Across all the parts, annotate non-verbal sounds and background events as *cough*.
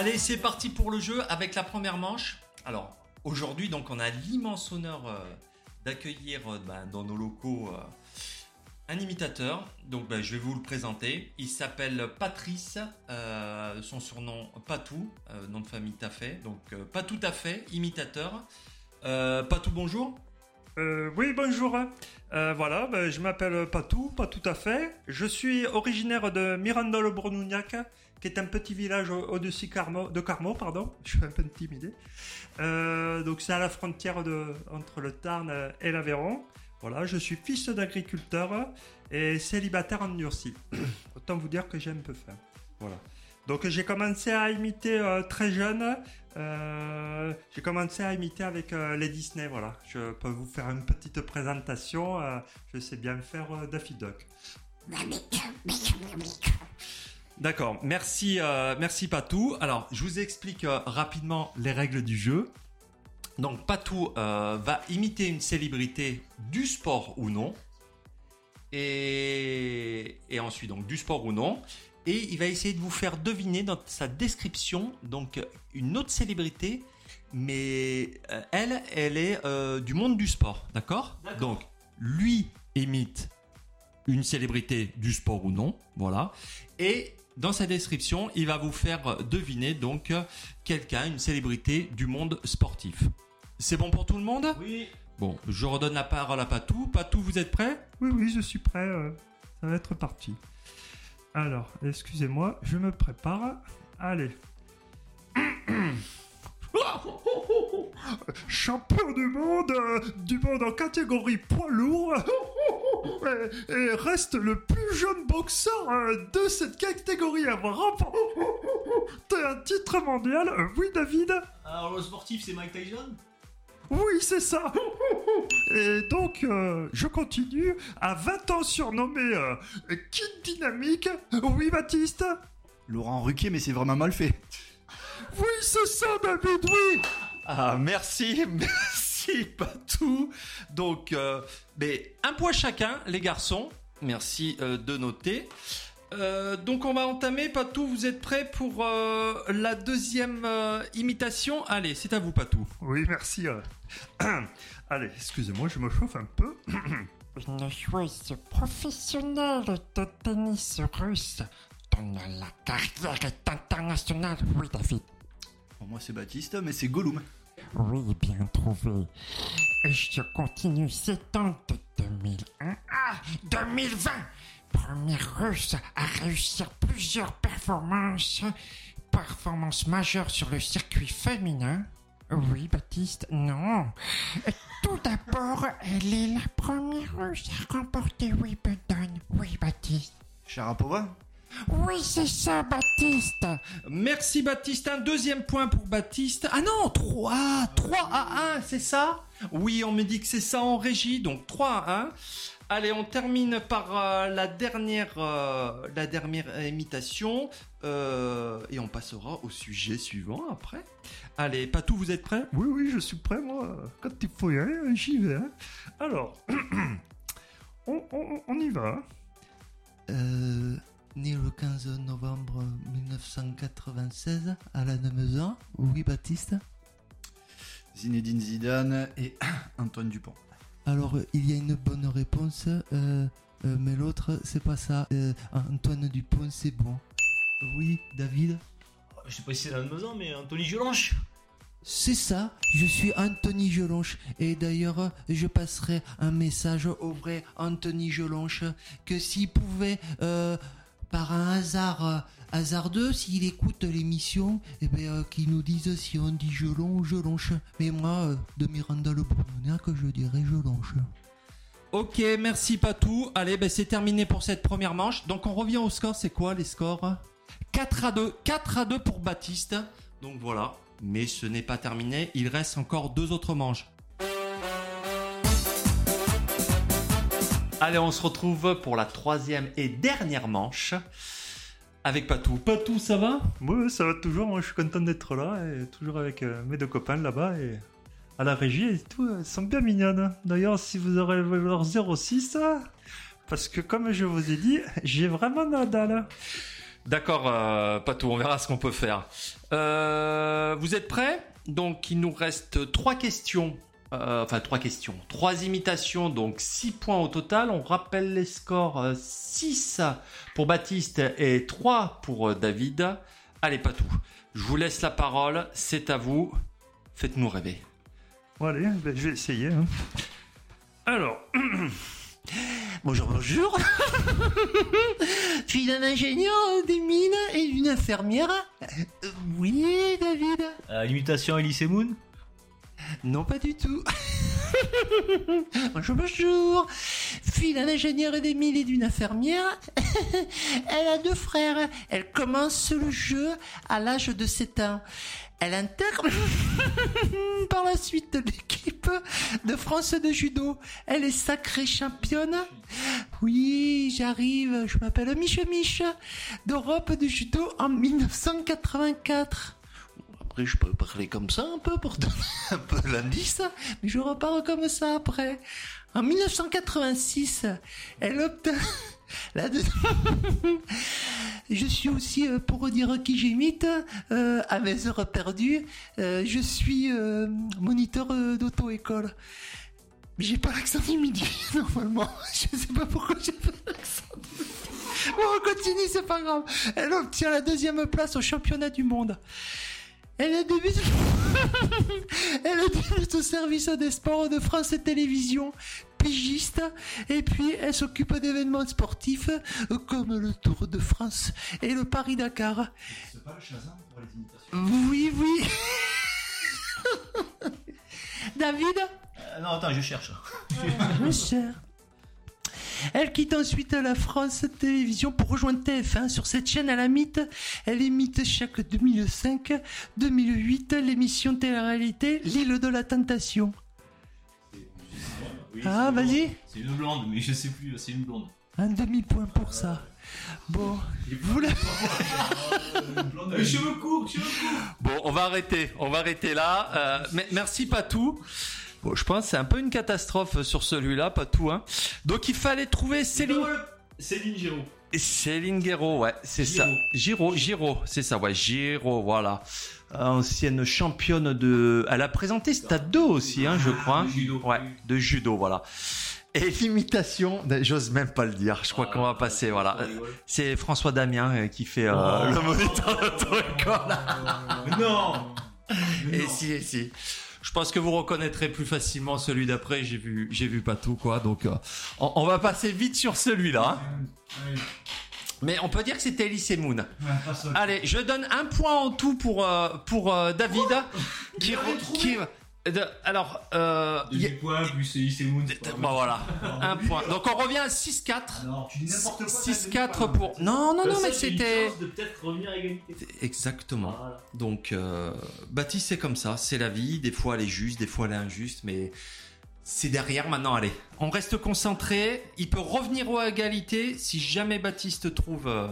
Allez, c'est parti pour le jeu avec la première manche. Alors, aujourd'hui, donc, on a l'immense honneur euh, d'accueillir euh, bah, dans nos locaux euh, un imitateur. Donc, bah, je vais vous le présenter. Il s'appelle Patrice. son surnom Patou, nom de famille Taffet. Donc, pas tout à fait, imitateur. Patou, bonjour. Euh, oui, bonjour. Euh, voilà, ben, je m'appelle Patou, pas tout à fait. Je suis originaire de Mirandol-Bronouniac, qui est un petit village au- au-dessus de Carmo, pardon. *laughs* Je suis un peu intimidé. Euh, donc c'est à la frontière entre le Tarn et l'Aveyron. Voilà, je suis fils d'agriculteur et célibataire en Nurcie. *coughs* Autant vous dire que j'ai un peu faim. Voilà. Donc j'ai commencé à imiter très jeune. J'ai commencé à imiter avec euh, les Disney. Voilà, je peux vous faire une petite présentation. euh, je sais bien faire euh, Daffy Duck. D'accord, merci, euh, merci Patou. Alors, je vous explique rapidement les règles du jeu. Donc, Patou va imiter une célébrité du sport ou non. Et, et ensuite, donc, du sport ou non. Et il va essayer de vous faire deviner dans sa description, donc, une autre célébrité. Mais euh, elle, elle est euh, du monde du sport, d'accord? Donc, lui imite une célébrité du sport ou non, voilà. Et dans sa description, il va vous faire deviner donc quelqu'un, une célébrité du monde sportif. C'est bon pour tout le monde? Oui. Bon, je redonne la parole à Patou. Patou, vous êtes prêt? Oui, oui, je suis prêt. euh, ça va être parti. Alors, excusez-moi, je me prépare. Allez. *clears throat* Champion du monde, euh, du monde en catégorie poids lourd, et, et reste le plus jeune boxeur euh, de cette catégorie à avoir remporté un titre mondial. Euh, oui, David Alors le sportif c'est Mike Tyson? Oui, c'est ça. Et donc, euh, je continue. À 20 ans surnommé euh, Kid Dynamique. Oui, Baptiste? Laurent Ruquier, mais c'est vraiment mal fait. Oui, c'est ça, David, oui Ah, merci, *laughs* merci Patou. Donc, euh, mais un point chacun, les garçons. Merci euh, de noter. Euh, donc on va entamer, Patou, vous êtes prêts pour euh, la deuxième euh, imitation? Allez, c'est à vous, Patou. Oui, merci. euh. *clears throat* Allez, excusez-moi, je me chauffe un peu. *clears throat* Une joueuse professionnelle de tennis russe la carrière est internationale. Oui, David. Pour moi, c'est Baptiste, mais c'est Gollum. Oui, bien trouvé. Et je continue, c'est en de 2001 à 2020. Première russe à réussir plusieurs performances. Performances majeures sur le circuit féminin. Oui, Baptiste, non. Tout d'abord, elle est la première russe à remporter Wimbledon. Oui, Baptiste. Sharapova? Oui, c'est ça, Baptiste. Merci Baptiste, un deuxième point pour Baptiste. Ah non, 3, 3 à 1, c'est ça? Oui, on me dit que c'est ça en régie, donc 3 à 1. Allez, on termine par euh, la dernière, euh, la dernière imitation euh, et on passera au sujet suivant après. Allez, Patou, vous êtes prêts Oui, oui, je suis prêt, moi. Quand il faut y aller, j'y vais. hein. Alors, *clears throat* on, on- on y va. Né le 15 novembre 1996 à la Nemezan. Oui, Baptiste. Zinedine Zidane et *clears throat* Antoine Dupont. Alors, il y a une bonne réponse, euh, euh, mais l'autre, c'est pas ça. Euh, Antoine Dupont, c'est bon. Oui, David Je sais pas si c'est la maison mais Anthony Jolanche C'est ça, je suis Anthony Gelonche. Et d'ailleurs, je passerai un message au vrai Anthony Gelonche que s'il pouvait, euh, par un hasard euh, hasardeux, s'il écoute l'émission, eh ben, euh, qu'il nous dise si on dit Gelon ou Gelonche. Mais moi, euh, de Miranda le que je dirais Gelonche. Ok, merci Patou. Allez, ben c'est terminé pour cette première manche. Donc on revient au score, c'est quoi les scores? 4 à 2. 4 à 2 pour Baptiste. Donc voilà. Mais ce n'est pas terminé, il reste encore deux autres manches. Allez, on se retrouve pour la troisième et dernière manche avec Patou. Patou, ça va? Moi, ça va toujours. Moi, je suis content d'être là et toujours avec euh, mes deux copains là-bas et à la régie et tout. Elles sont bien mignonnes. D'ailleurs, si vous aurez leur 06, parce que comme je vous ai dit, j'ai vraiment Nadal. D'accord, euh, Patou, on verra ce qu'on peut faire. Euh, vous êtes prêts? Donc, il nous reste trois questions. Euh, enfin, trois questions. Trois imitations, donc six points au total. On rappelle les scores 6 pour Baptiste et 3 pour euh, David. Allez, Patou, je vous laisse la parole. C'est à vous. Faites-nous rêver. Bon, allez, ben, je vais essayer. hein. Alors, *clears throat* Bonjour, bonjour. *laughs* Fille d'un ingénieur des mines et d'une infirmière. Euh, oui, David. Euh, imitation Elise Moon? Non, pas du tout. *laughs* bonjour, bonjour. Fille d'un ingénieur mines et d'une infirmière. *laughs* Elle a deux frères. Elle commence le jeu à l'âge de 7 ans. Elle intègre *laughs* par la suite l'équipe de France de judo. Elle est sacrée championne. Oui, j'arrive. Je m'appelle Mich Mich d'Europe de judo en 1984. Je peux parler comme ça un peu pour donner *laughs* un peu l'indice, mais je repars comme ça après. En 1986, elle obtient *laughs* la *laughs* Je suis aussi, euh, pour dire qui j'imite, euh, à mes heures perdues, euh, je suis moniteur d'auto-école. J'ai pas l'accent du midi, normalement. Je sais pas pourquoi j'ai pas l'accent. Bon, on continue, c'est pas grave. Elle obtient la deuxième place au championnat du monde. Elle a débuté... *laughs* Elle a débuté au service des sports de France Télévisions, pigiste, et puis elle s'occupe d'événements sportifs euh, comme le Tour de France et le Paris-Dakar. C'est pas le Shazam pour les imitations Oui, oui. *laughs* David? Euh, Non, attends, je cherche. Ma chère. Elle quitte ensuite la France Télévisions pour rejoindre TF1. Sur cette chaîne, elle imite, elle imite chaque 2005-2008 l'émission télé-réalité L'île de la Tentation. Oui, Ah, c'est une vas-y. blonde. C'est une blonde, mais je sais plus, c'est une blonde. Un demi-point pour ça. Bon, vous la- *laughs* Euh, cheveux courts, cheveux courts Bon, on va arrêter, on va arrêter là. Euh, merci Patou. Bon, je pense que c'est un peu une catastrophe sur celui-là, Patou. Hein. Donc il fallait trouver Céline. Céline Giraud. Céline Guéraud, ouais, c'est ça. Giro, Giro, c'est ça, ouais, Giro, voilà. Ancienne championne de. Elle a présenté Stade 2 aussi, hein, je crois. de judo. Ouais, de judo, voilà. Et l'imitation, ben, j'ose même pas le dire, je crois qu'on va passer, voilà. C'est François Damien euh, qui fait euh, le moniteur de. Mais non Et si, et si. Je pense que vous reconnaîtrez plus facilement celui d'après. J'ai vu, j'ai vu pas tout quoi. Donc, euh, on, on va passer vite sur celui-là. hein. Mais on peut dire que c'était Elise Moon. Allez, je donne un point en tout pour euh, pour euh, David, qui, qui de- alors euh, y a- Demi point plus Elise Moon. bon voilà, un point. Donc on revient à 6-4. Non, tu dis n'importe quoi. 6-4 pour. Non, non, non, mais c'était. de peut-être revenir à égalité. Exactement. Voilà. Donc, euh, Baptiste, c'est comme ça. C'est la vie. Des fois, elle est juste, des fois, elle est injuste. Mais c'est derrière maintenant. Allez, on reste concentré. Il peut revenir aux égalités si jamais Baptiste trouve euh,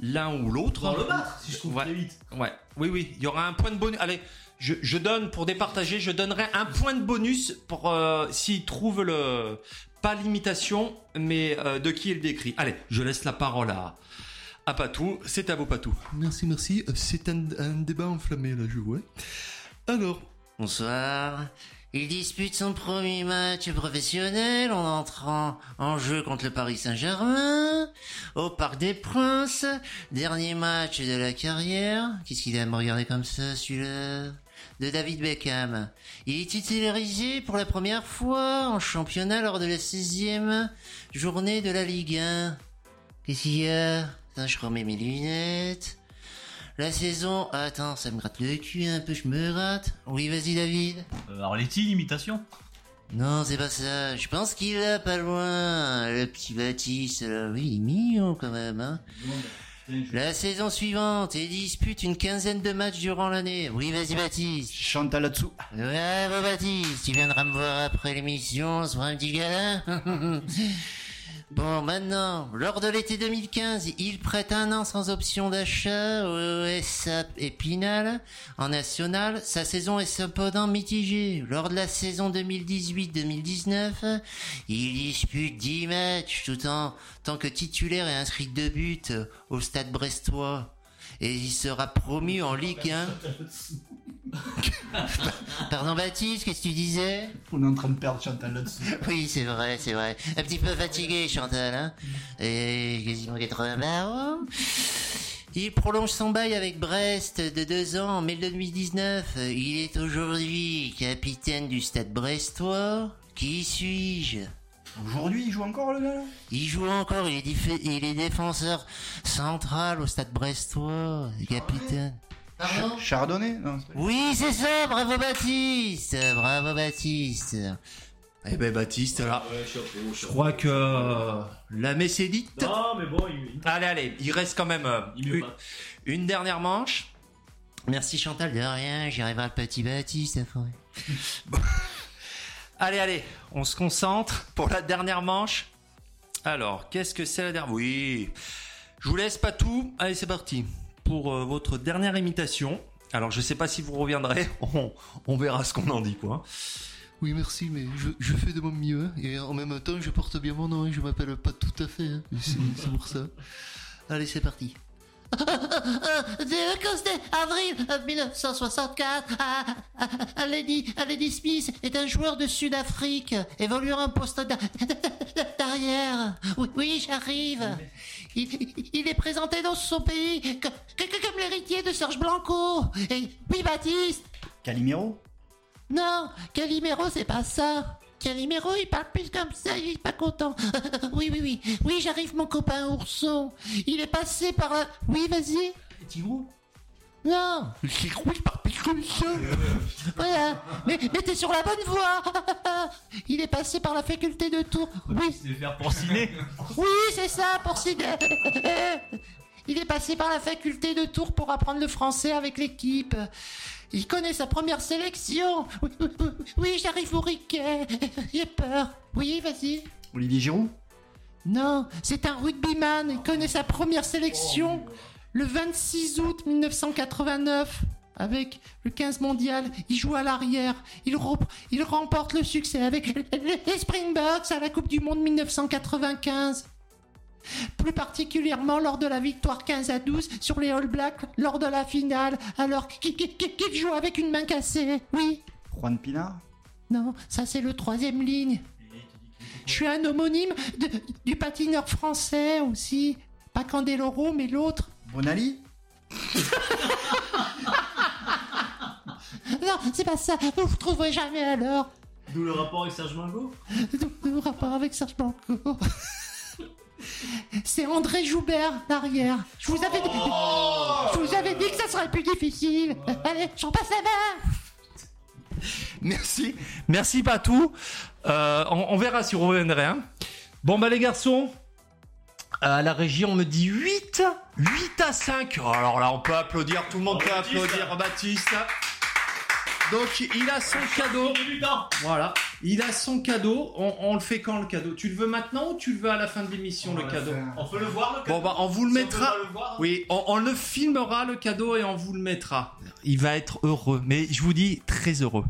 l'un ou l'autre. Pour le battre, si je trouve Ouais. très vite. Ouais, oui, oui. Il y aura un point de bonus. Allez, je, je donne pour départager. Je donnerai un point de bonus pour euh, s'il trouve le pas l'imitation, mais euh, de qui il décrit. Allez, je laisse la parole à à Patou. C'est à vous, Patou. Merci, merci. Euh, C'est un, un débat enflammé, là, je vois. Alors. Bonsoir. Il dispute son premier match professionnel en entrant en jeu contre le Paris Saint-Germain, au Parc des Princes, dernier match de la carrière. Qu'est-ce qu'il a à me regarder comme ça, celui-là? De David Beckham. Il est titularisé pour la première fois en championnat lors de la 16e journée de la Ligue 1. Qu'est-ce qu'il y a? Je remets mes lunettes. La saison... Attends, ça me gratte le cul un peu, je me rate. Oui, vas-y David. Euh, Arletty, l'imitation Non, c'est pas ça. Je pense qu'il est pas loin. Le petit Baptiste, là. Oui, il est mignon quand même, hein. La saison suivante, il dispute une quinzaine de matchs durant l'année. Oui, vas-y Baptiste. Chantal là-dessous. Ouais, bon Baptiste, tu viendras me voir après l'émission, on se fera un petit câlin. *laughs* Bon, maintenant, lors de l'été 2015, il prête un an sans option d'achat au SAP Épinal. En national, sa saison est cependant mitigée. Lors de la saison 2018-2019, il dispute 10 matchs tout en tant que titulaire et inscrit deux buts au stade brestois. Et il sera promu en Ligue 1. *laughs* *laughs* Pardon Baptiste, qu'est-ce que tu disais? On est en train de perdre Chantal là-dessus. *laughs* Oui, c'est vrai, c'est vrai. Un petit peu fatigué, Chantal, hein Et quasiment 80 barres. Il prolonge son bail avec Brest de deux ans en mai 2019. Il est aujourd'hui capitaine du stade brestois. Qui suis-je? Aujourd'hui, il joue encore le gars là? Il joue encore, il est, diffé- il est défenseur central au stade brestois, capitaine. Pardon Chardonnay Non, Oui, c'est ça, bravo Baptiste Bravo Baptiste Eh ben Baptiste, là, Ouais, je crois que euh, la messe est dite. Non, mais bon, il, Allez, allez, il reste quand même euh, une, dernière manche. Merci Chantal, de rien, j'y arriverai le petit Baptiste après. *laughs* Allez, allez, on se concentre pour la dernière manche. Alors, qu'est-ce que c'est la dernière? Oui, je vous laisse pas tout. Allez, c'est parti pour euh, votre dernière imitation. Alors, je sais pas si vous reviendrez. *laughs* On, verra ce qu'on en dit, quoi. Oui, merci, mais je, fais de mon mieux, hein, et en même temps, je porte bien mon nom, hein, je m'appelle pas tout à fait, hein, c'est pour ça. Allez, c'est parti. Dès le 15 avril 1964, ah, ah, ah, Lady, Lady Smith est un joueur de Sud-Afrique, évoluant en poste d'a- *laughs* d'arrière. Oui, oui, j'arrive. Il, il est présenté dans son pays comme l'héritier de Serge Blanco. Et oui, Baptiste, Calimero? Non, Calimero, c'est pas ça. Calimero, il parle plus comme ça, il est pas content. *laughs* oui, oui, oui. Oui, j'arrive, mon copain ourson. Il est passé par. Oui, vas-y. Tigrou Non. Il parle plus comme ça. *laughs* voilà. Mais, mais t'es sur la bonne voie. *laughs* il est passé par la faculté de Tours. Oui, C'est faire pour ciné. oui, c'est ça, Sid. Il est passé par la faculté de Tours pour apprendre le français avec l'équipe. Il connaît sa première sélection. Oui, oui, oui, oui, j'arrive au riquet. *laughs* J'ai peur. Oui, vas-y. Olivier Giroud? Non, c'est un rugbyman. Il connaît sa première sélection le 26 août 1989 avec le 15 mondial. Il joue à l'arrière. Il remporte le succès avec *laughs* les Springboks à la Coupe du Monde 1995. Plus particulièrement lors de la victoire 15 à 12 sur les All Blacks lors de la finale, alors qu'il qu'il- qu'il joue avec une main cassée? Oui. Juan Pinard Non, ça c'est le troisième ligne. Je suis un homonyme de- du patineur français aussi. Pas Candeloro, mais l'autre. Bonali? *laughs* Non, c'est pas ça. Vous ne trouverez jamais alors. D'où le rapport avec Serge Mango? De, de rapport avec Serge Blanco. *laughs* C'est André Joubert, l'arrière. Je vous avais dit, je vous avais dit que ça serait plus difficile. Allez, j'en passe la main. Merci, merci Patou. Euh, on, on verra si on reviendrait. hein. Bon bah les garçons, à la régie on me dit 8, 8 à 5. Oh, alors là on peut applaudir, tout le monde peut Baptiste. applaudir Baptiste. Donc il a son cadeau. Voilà, il a son cadeau. On, on le fait quand le cadeau? Tu le veux maintenant ou tu le veux à la fin de l'émission le cadeau? On peut le voir le Bon bah on vous le Si on mettra. peut le voir, Oui, on, on le filmera le cadeau et on vous le mettra. Il va être heureux, mais je vous dis très heureux.